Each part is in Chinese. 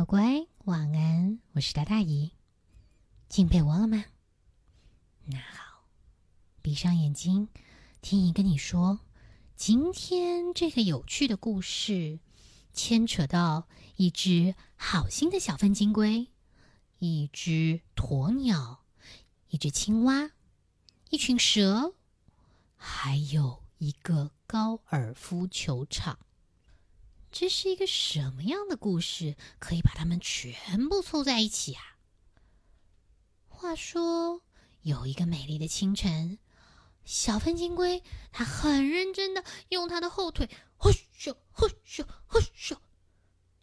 乖乖，晚安！我是大大姨，进被窝了吗？那好，闭上眼睛，听姨跟你说，今天这个有趣的故事牵扯到一只好心的小粪金龟，一只鸵鸟，一只青蛙，一群蛇，还有一个高尔夫球场。这是一个什么样的故事？可以把它们全部凑在一起啊？话说，有一个美丽的清晨，小粪金龟它很认真的用它的后腿，呼咻呼咻呼咻，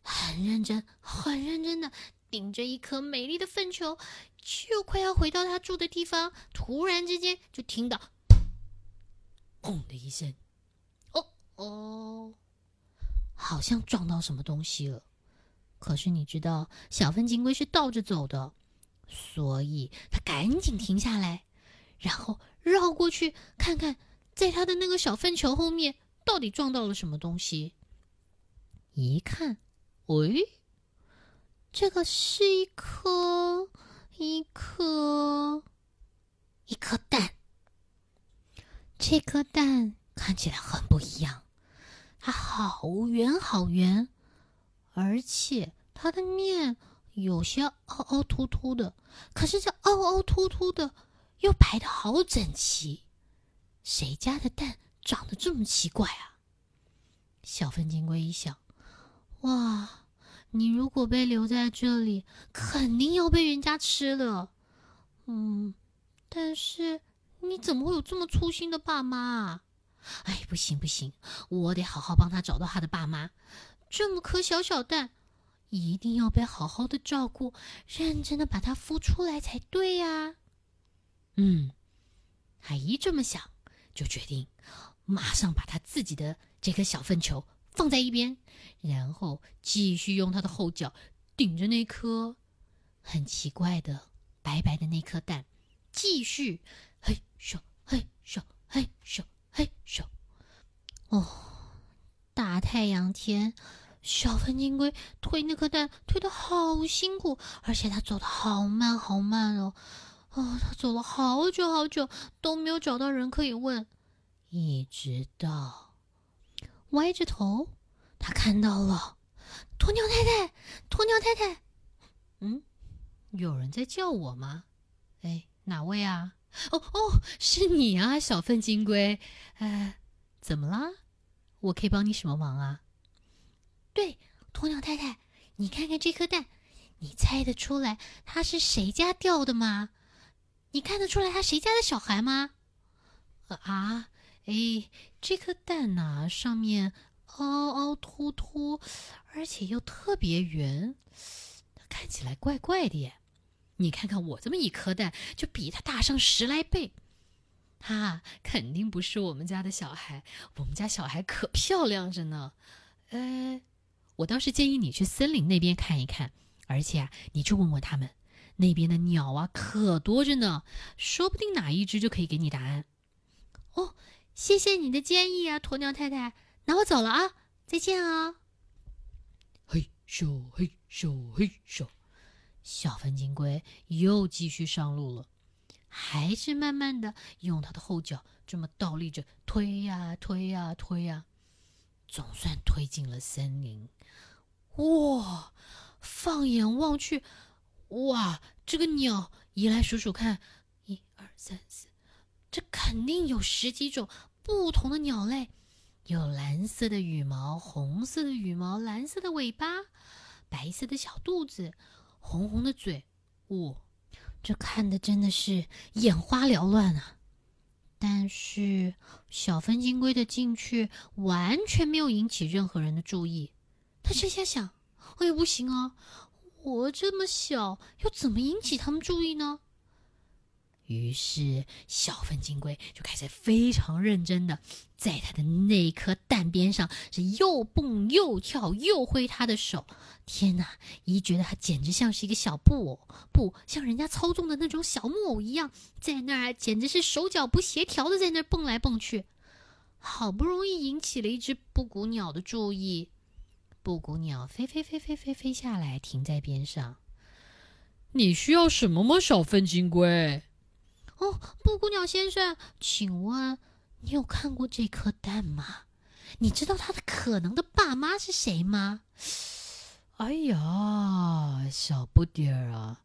很认真、很认真的顶着一颗美丽的粪球，就快要回到它住的地方。突然之间，就听到“砰”的一声，哦哦。好像撞到什么东西了，可是你知道小粪金龟是倒着走的，所以它赶紧停下来，然后绕过去看看，在它的那个小粪球后面到底撞到了什么东西。一看，喂，这个是一颗一颗一颗蛋，这颗蛋看起来很不一样。它好圆好圆，而且它的面有些凹凹凸凸的，可是这凹凹凸凸的又排的好整齐。谁家的蛋长得这么奇怪啊？小粪金龟一想，哇，你如果被留在这里，肯定要被人家吃了。嗯，但是你怎么会有这么粗心的爸妈啊？哎，不行不行，我得好好帮他找到他的爸妈。这么颗小小蛋，一定要被好好的照顾，认真的把它孵出来才对呀。嗯，他一这么想，就决定马上把他自己的这颗小粪球放在一边，然后继续用他的后脚顶着那颗很奇怪的白白的那颗蛋，继续嘿咻嘿咻嘿咻。嘿咻！哦，大太阳天，小粪金龟推那颗蛋推的好辛苦，而且它走的好慢好慢哦。哦，它走了好久好久都没有找到人可以问，一直到歪着头，他看到了鸵鸟太太。鸵鸟太太，嗯，有人在叫我吗？哎，哪位啊？哦哦，是你啊，小粪金龟！哎，怎么啦？我可以帮你什么忙啊？对，鸵鸟太太，你看看这颗蛋，你猜得出来它是谁家掉的吗？你看得出来它谁家的小孩吗？啊，哎，这颗蛋呐，上面凹凹凸凸，而且又特别圆，看起来怪怪的耶。你看看我这么一颗蛋，就比它大上十来倍，它肯定不是我们家的小孩。我们家小孩可漂亮着呢。呃，我倒是建议你去森林那边看一看，而且啊，你去问问他们，那边的鸟啊可多着呢，说不定哪一只就可以给你答案。哦，谢谢你的建议啊，鸵鸟太太。那我走了啊，再见啊。嘿咻嘿咻嘿咻。小粪金龟又继续上路了，还是慢慢的用它的后脚这么倒立着推呀推呀推呀，总算推进了森林。哇！放眼望去，哇！这个鸟移来数数看，一二三四，这肯定有十几种不同的鸟类，有蓝色的羽毛、红色的羽毛、蓝色的尾巴、白色的小肚子。红红的嘴，我，这看的真的是眼花缭乱啊！但是小分金龟的进去完全没有引起任何人的注意。他这下想：哎，不行啊，我这么小，又怎么引起他们注意呢？于是，小粪金龟就开始非常认真的，在它的那颗蛋边上是又蹦又跳又挥它的手。天哪，姨觉得它简直像是一个小布偶，不像人家操纵的那种小木偶一样，在那儿简直是手脚不协调的在那儿蹦来蹦去。好不容易引起了一只布谷鸟的注意，布谷鸟飞飞飞飞飞飞下来，停在边上。你需要什么吗，小粪金龟？哦，布谷鸟先生，请问你有看过这颗蛋吗？你知道它的可能的爸妈是谁吗？哎呀，小不点儿啊！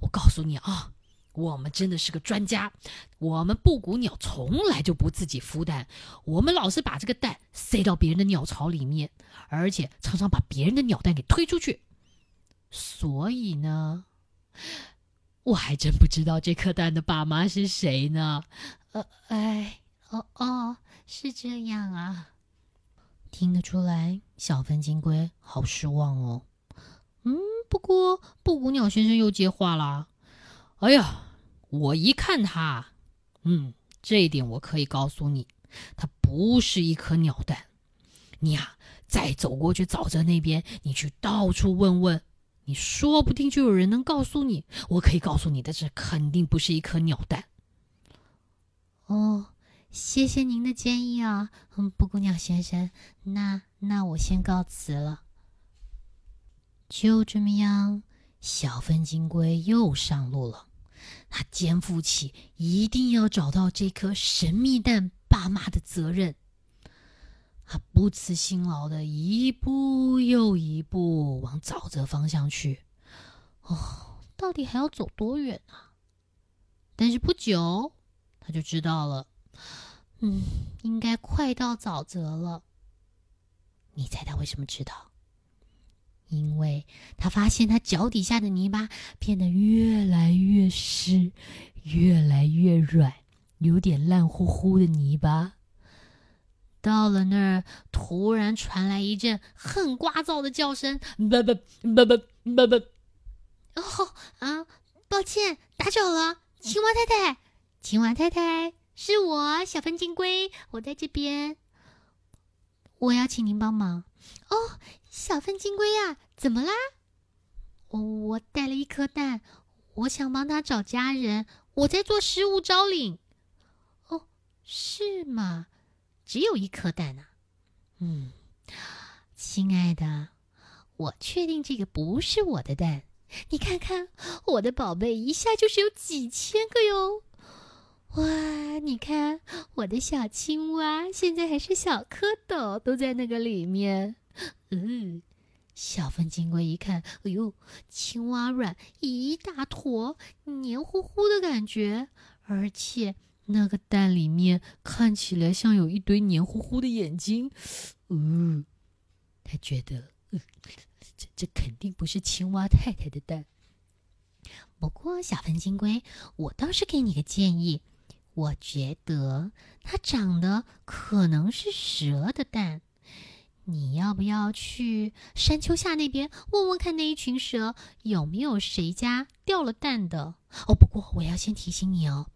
我告诉你啊，我们真的是个专家。我们布谷鸟从来就不自己孵蛋，我们老是把这个蛋塞到别人的鸟巢里面，而且常常把别人的鸟蛋给推出去。所以呢，我还真不知道这颗蛋的爸妈是谁呢。呃，哎，哦哦，是这样啊。听得出来，小分金龟好失望哦。嗯，不过布谷鸟先生又接话啦：“哎呀，我一看他，嗯，这一点我可以告诉你，它不是一颗鸟蛋。你呀，再走过去沼泽那边，你去到处问问，说不定就有人能告诉你。我可以告诉你的，这肯定不是一颗鸟蛋。”哦。谢谢您的建议啊，嗯，布谷鸟先生，那那我先告辞了。就这么样，小分金龟又上路了。他肩负起一定要找到这颗神秘蛋爸妈的责任。他不辞辛劳的一步又一步往沼泽方向去。哦，到底还要走多远啊？但是不久，他就知道了。嗯，应该快到沼泽了。你猜他为什么知道？因为他发现他脚底下的泥巴变得越来越湿，越来越软，有点烂乎乎的泥巴。到了那儿，突然传来一阵很聒噪的叫声：“不不不不不不！”哦啊，抱歉，打扰了，青蛙太太，青蛙太太。是我，小分金龟，我在这边。我要请您帮忙哦，小分金龟呀，怎么啦？我我带了一颗蛋，我想帮他找家人，我在做失物招领。哦，是吗？只有一颗蛋啊？嗯，亲爱的，我确定这个不是我的蛋。你看看我的宝贝，一下就是有几千个哟。哇，你看我的小青蛙，现在还是小蝌蚪，都在那个里面。嗯，小分金龟一看，哎呦，青蛙卵一大坨，黏糊糊的感觉，而且那个蛋里面看起来像有一堆黏糊糊的眼睛。嗯，他觉得，这这肯定不是青蛙太太的蛋。不过，小分金龟，我倒是给你个建议。我觉得它长得可能是蛇的蛋，你要不要去山丘下那边问问看那一群蛇有没有谁家掉了蛋的？哦，不过我要先提醒你哦，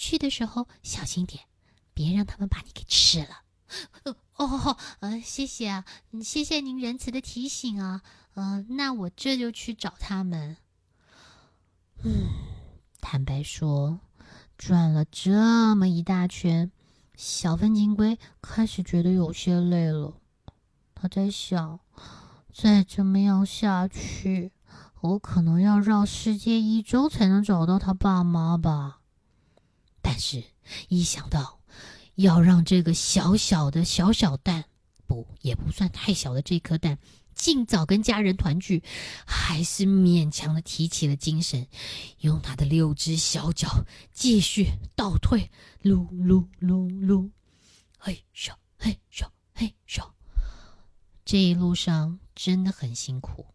去的时候小心点，别让他们把你给吃了。哦，呃，谢谢啊，谢谢您仁慈的提醒啊，嗯，那我这就去找他们。嗯，坦白说。转了这么一大圈，小分金龟开始觉得有些累了。他在想，再这么样下去，我可能要绕世界一周才能找到他爸妈吧。是，一想到要让这个小小的小小蛋，不也不算太小的这颗蛋。尽早跟家人团聚，还是勉强的提起了精神，用他的六只小脚继续倒退，噜噜噜噜，嘿咻嘿咻嘿咻。这一路上真的很辛苦，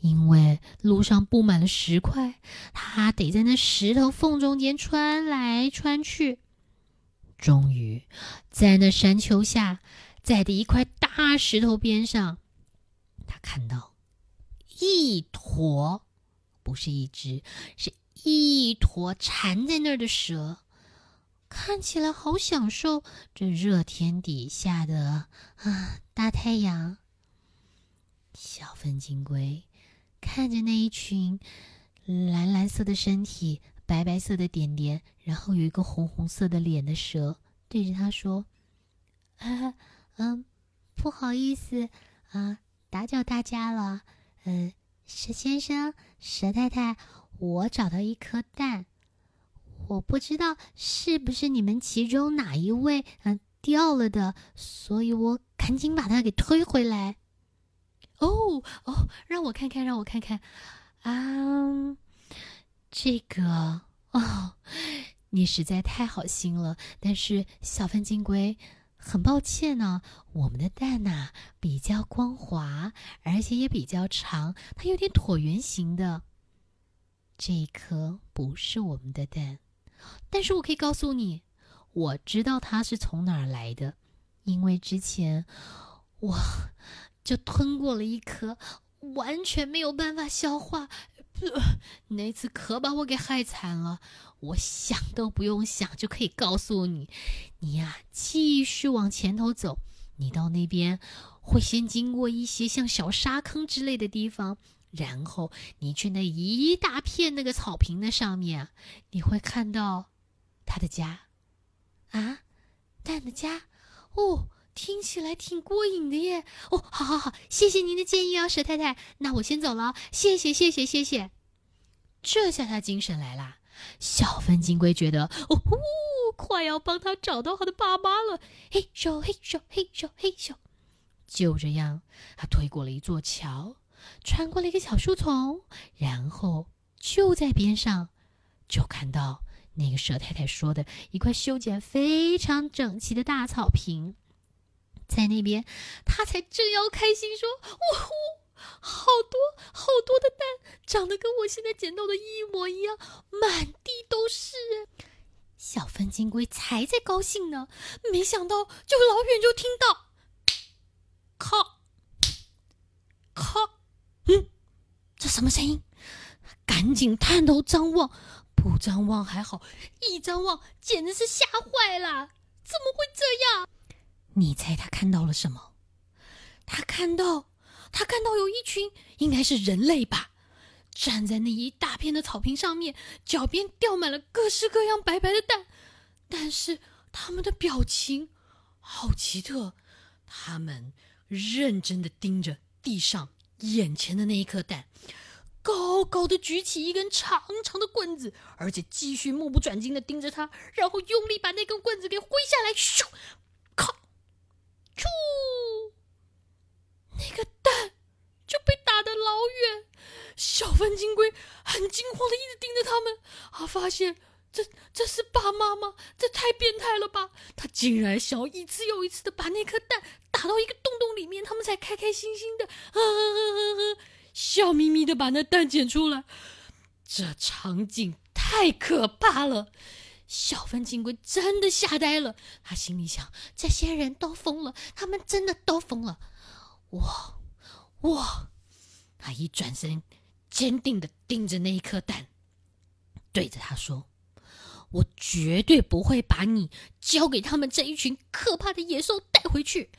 因为路上布满了石块，他得在那石头缝中间穿来穿去。终于，在那山丘下，在的一块大石头边上。他看到一坨，不是一只，是一坨缠在那儿的蛇，看起来好享受这热天底下的啊大太阳。小分金龟看着那一群蓝蓝色的身体、白白色的点点，然后有一个红红色的脸的蛇，对着他说：“啊，嗯，不好意思啊。”打搅大家了。呃，蛇先生、蛇太太，我找到一颗蛋，我不知道是不是你们其中哪一位嗯掉了的，所以我赶紧把它给推回来。哦哦，让我看看，让我看看啊，这个哦，你实在太好心了。但是小粪金龟，很抱歉呢，我们的蛋呐比较光滑，而且也比较长，它有点椭圆形的。这一颗不是我们的蛋，但是我可以告诉你，我知道它是从哪儿来的，因为之前我。就吞过了一颗，完全没有办法消化。那次可把我给害惨了。我想都不用想就可以告诉你，你呀，继续往前头走。你到那边会先经过一些像小沙坑之类的地方，然后你去那一大片那个草坪的上面，你会看到他的家。啊，蛋的家，哦。听起来挺过瘾的耶！哦，好好好，谢谢您的建议哦，蛇太太。那我先走了，谢谢谢谢谢谢。这下他精神来了。小分金龟觉得，哦呼，快要帮他找到他的爸妈了。嘿咻嘿咻嘿咻嘿咻，就这样，他推过了一座桥，穿过了一个小树丛，然后就在边上，就看到那个蛇太太说的一块修剪非常整齐的大草坪。在那边，他才正要开心说：“哇呼，好多好多的蛋，长得跟我现在捡到的一模一样，满地都是。”小分金龟才在高兴呢，没想到就老远就听到“咔咔”，嗯，这什么声音？赶紧探头张望，不张望还好，一张望简直是吓坏了，怎么会这样？你猜他看到了什么？他看到，他看到有一群，应该是人类吧，站在那一大片的草坪上面，脚边掉满了各式各样白白的蛋，但是他们的表情好奇特，他们认真的盯着地上眼前的那一颗蛋，高高的举起一根长长的棍子，而且继续目不转睛的盯着他，然后用力把那根棍子给挥下来，咻！噗！那个蛋就被打得老远，小粪金龟很惊慌的一直盯着他们，啊，发现这这是爸妈吗？这太变态了吧！他竟然想要一次又一次的把那颗蛋打到一个洞洞里面，他们才开开心心的，呵呵呵呵呵，笑眯眯的把那蛋捡出来。这场景太可怕了。小粪金龟真的吓呆了，他心里想：这些人都疯了，他们真的都疯了。我，我，他一转身，坚定的盯着那一颗蛋，对着他说：“我绝对不会把你交给他们这一群可怕的野兽带回去。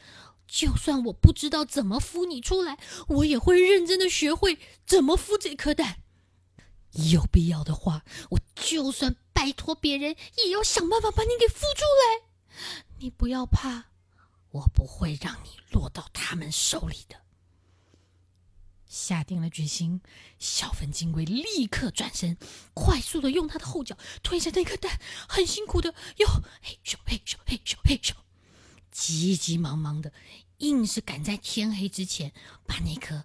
就算我不知道怎么孵你出来，我也会认真的学会怎么孵这颗蛋。有必要的话，我就算……”拜托别人也要想办法把你给孵出来。你不要怕，我不会让你落到他们手里的。下定了决心，小粉金龟立刻转身，快速的用它的后脚推着那颗蛋，很辛苦的哟嘿咻嘿咻嘿咻嘿咻，急急忙忙的，硬是赶在天黑之前把那颗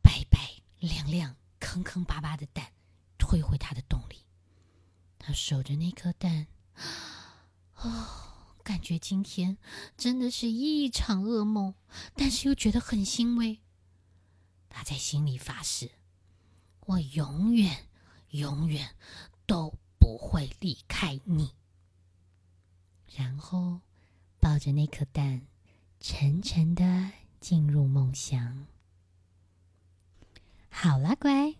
白白亮亮、坑坑巴巴的蛋推回他的洞里。他守着那颗蛋，哦，感觉今天真的是一场噩梦，但是又觉得很欣慰。他在心里发誓：我永远、永远都不会离开你。然后抱着那颗蛋，沉沉的进入梦乡。好了，乖，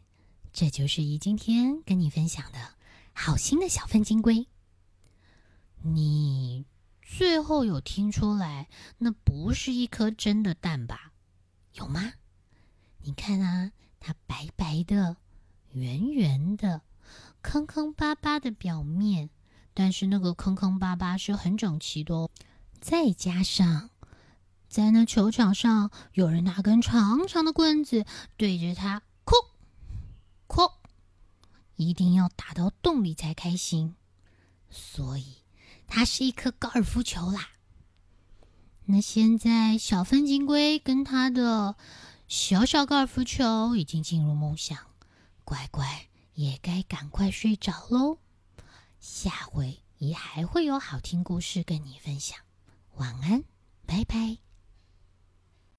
这就是姨今天跟你分享的。好心的小粪金龟，你最后有听出来那不是一颗真的蛋吧？有吗？你看啊，它白白的、圆圆的、坑坑巴巴的表面，但是那个坑坑巴巴是很整齐的哦。再加上在那球场上，有人拿根长长的棍子对着他，哐哐，一定要打到洞里才开心。所以，它是一颗高尔夫球啦。那现在，小分金龟跟他的小小高尔夫球已经进入梦乡，乖乖也该赶快睡着喽。下回也还会有好听故事跟你分享。晚安，拜拜。